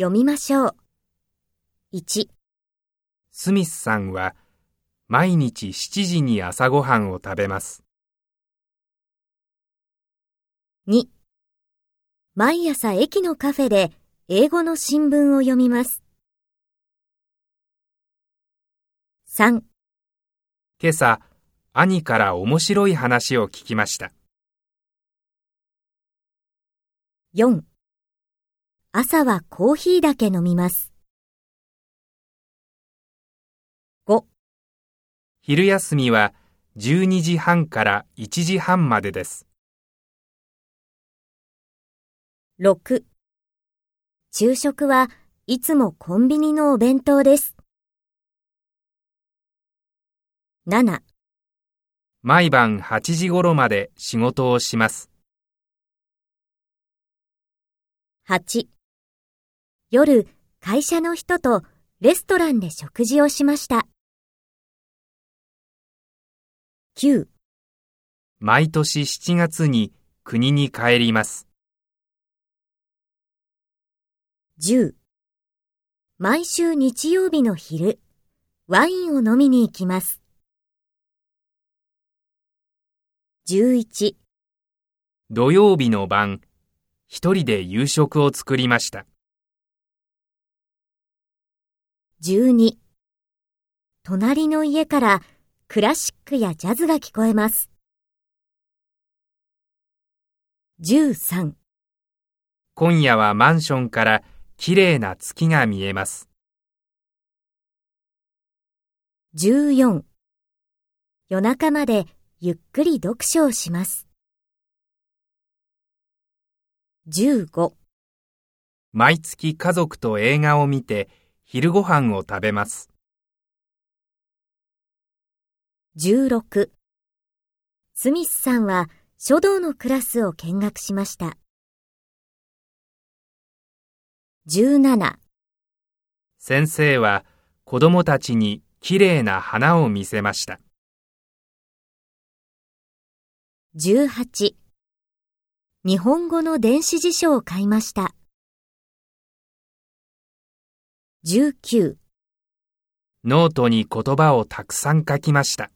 読みましょう。1、スミスさんは毎日7時に朝ごはんを食べます。2毎朝駅のカフェで英語の新聞を読みます。3今朝、兄から面白い話を聞きました。4朝はコーヒーだけ飲みます。5昼休みは12時半から1時半までです。6昼食はいつもコンビニのお弁当です。7毎晩8時頃まで仕事をします。8夜、会社の人とレストランで食事をしました。9毎年7月に国に帰ります。10毎週日曜日の昼、ワインを飲みに行きます。11土曜日の晩、一人で夕食を作りました。12隣の家からクラシックやジャズが聞こえます。13今夜はマンションから綺麗な月が見えます。14夜中までゆっくり読書をします。15毎月家族と映画を見て昼ご飯を食べます。16スミスさんは書道のクラスを見学しました。17先生は子供たちに綺麗な花を見せました。18日本語の電子辞書を買いました。19ノートに言葉をたくさん書きました。